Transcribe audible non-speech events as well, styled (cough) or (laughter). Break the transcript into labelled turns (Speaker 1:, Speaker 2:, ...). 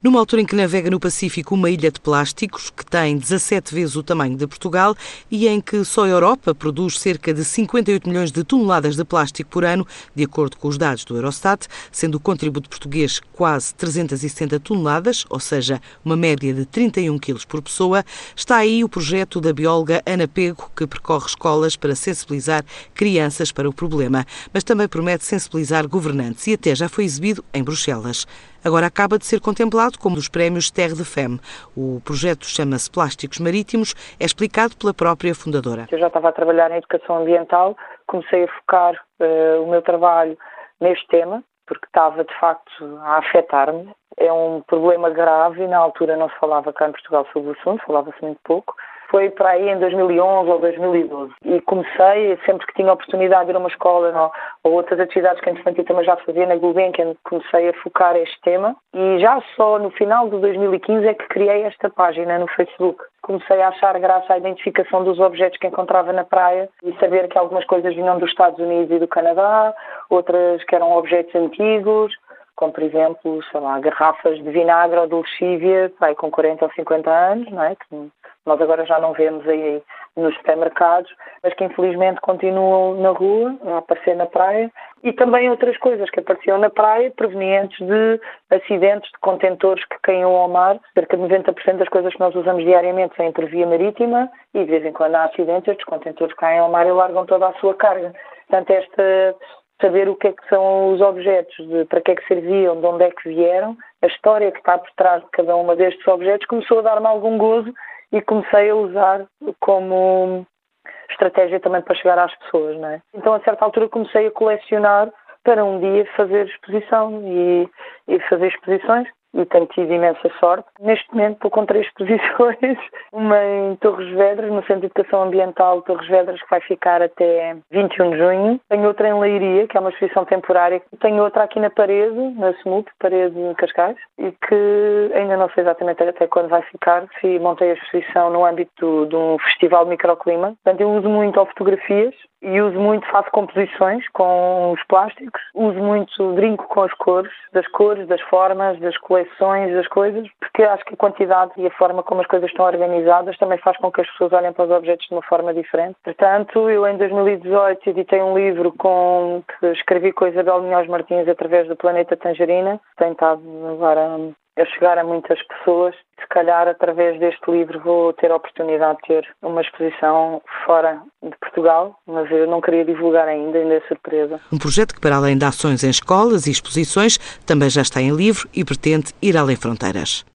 Speaker 1: Numa altura em que navega no Pacífico uma ilha de plásticos que tem 17 vezes o tamanho de Portugal e em que só a Europa produz cerca de 58 milhões de toneladas de plástico por ano, de acordo com os dados do Eurostat, sendo o contributo português quase 370 toneladas, ou seja, uma média de 31 quilos por pessoa, está aí o projeto da bióloga Ana Pego, que percorre escolas para sensibilizar crianças para o problema, mas também promete sensibilizar governantes e até já foi exibido em Bruxelas. Agora acaba de ser contemplado como dos prémios Terre de Femme. O projeto chama-se Plásticos Marítimos, é explicado pela própria fundadora.
Speaker 2: Eu já estava a trabalhar em educação ambiental, comecei a focar uh, o meu trabalho neste tema, porque estava de facto a afetar-me. É um problema grave na altura não se falava cá em Portugal sobre o assunto, falava-se muito pouco foi para aí em 2011 ou 2012. E comecei, sempre que tinha oportunidade de ir a uma escola não, ou outras atividades que entretanto eu também já fazia na Gulbenkian, comecei a focar este tema. E já só no final de 2015 é que criei esta página no Facebook. Comecei a achar graça à identificação dos objetos que encontrava na praia e saber que algumas coisas vinham dos Estados Unidos e do Canadá, outras que eram objetos antigos, como por exemplo, sei lá, garrafas de vinagre ou de lexívia, vai com 40 ou 50 anos, não é? Que nós agora já não vemos aí nos supermercados, mas que infelizmente continuam na rua, a aparecer na praia, e também outras coisas que apareciam na praia provenientes de acidentes de contentores que caíam ao mar. Cerca de 90% das coisas que nós usamos diariamente são por via marítima e de vez em quando há acidentes, estes contentores caem ao mar e largam toda a sua carga. Portanto, esta saber o que é que são os objetos, de, para que é que serviam, de onde é que vieram, a história que está por trás de cada uma destes objetos começou a dar-me algum gozo e comecei a usar como estratégia também para chegar às pessoas, não é? Então, a certa altura, comecei a colecionar para um dia fazer exposição e, e fazer exposições e tenho tido imensa sorte. Neste momento estou com três (laughs) exposições, uma em Torres Vedras, no Centro de Educação Ambiental Torres Vedras, que vai ficar até 21 de junho. Tenho outra em Leiria, que é uma exposição temporária. Tenho outra aqui na parede, na SMUP, parede em Cascais, e que ainda não sei exatamente até quando vai ficar. Se montei a exposição no âmbito de um festival de microclima. Portanto, eu uso muito fotografias e uso muito, faço composições com os plásticos, uso muito, brinco com as cores, das cores, das formas, das coleções, das coisas, porque acho que a quantidade e a forma como as coisas estão organizadas também faz com que as pessoas olhem para os objetos de uma forma diferente. Portanto, eu em 2018 editei um livro com que escrevi com a Isabel Minhoz Martins através do Planeta Tangerina, tem estado agora a chegar a muitas pessoas. Se calhar, através deste livro, vou ter a oportunidade de ter uma exposição fora de Portugal, mas eu não queria divulgar ainda, ainda é surpresa.
Speaker 1: Um projeto que, para além de ações em escolas e exposições, também já está em livro e pretende ir além fronteiras.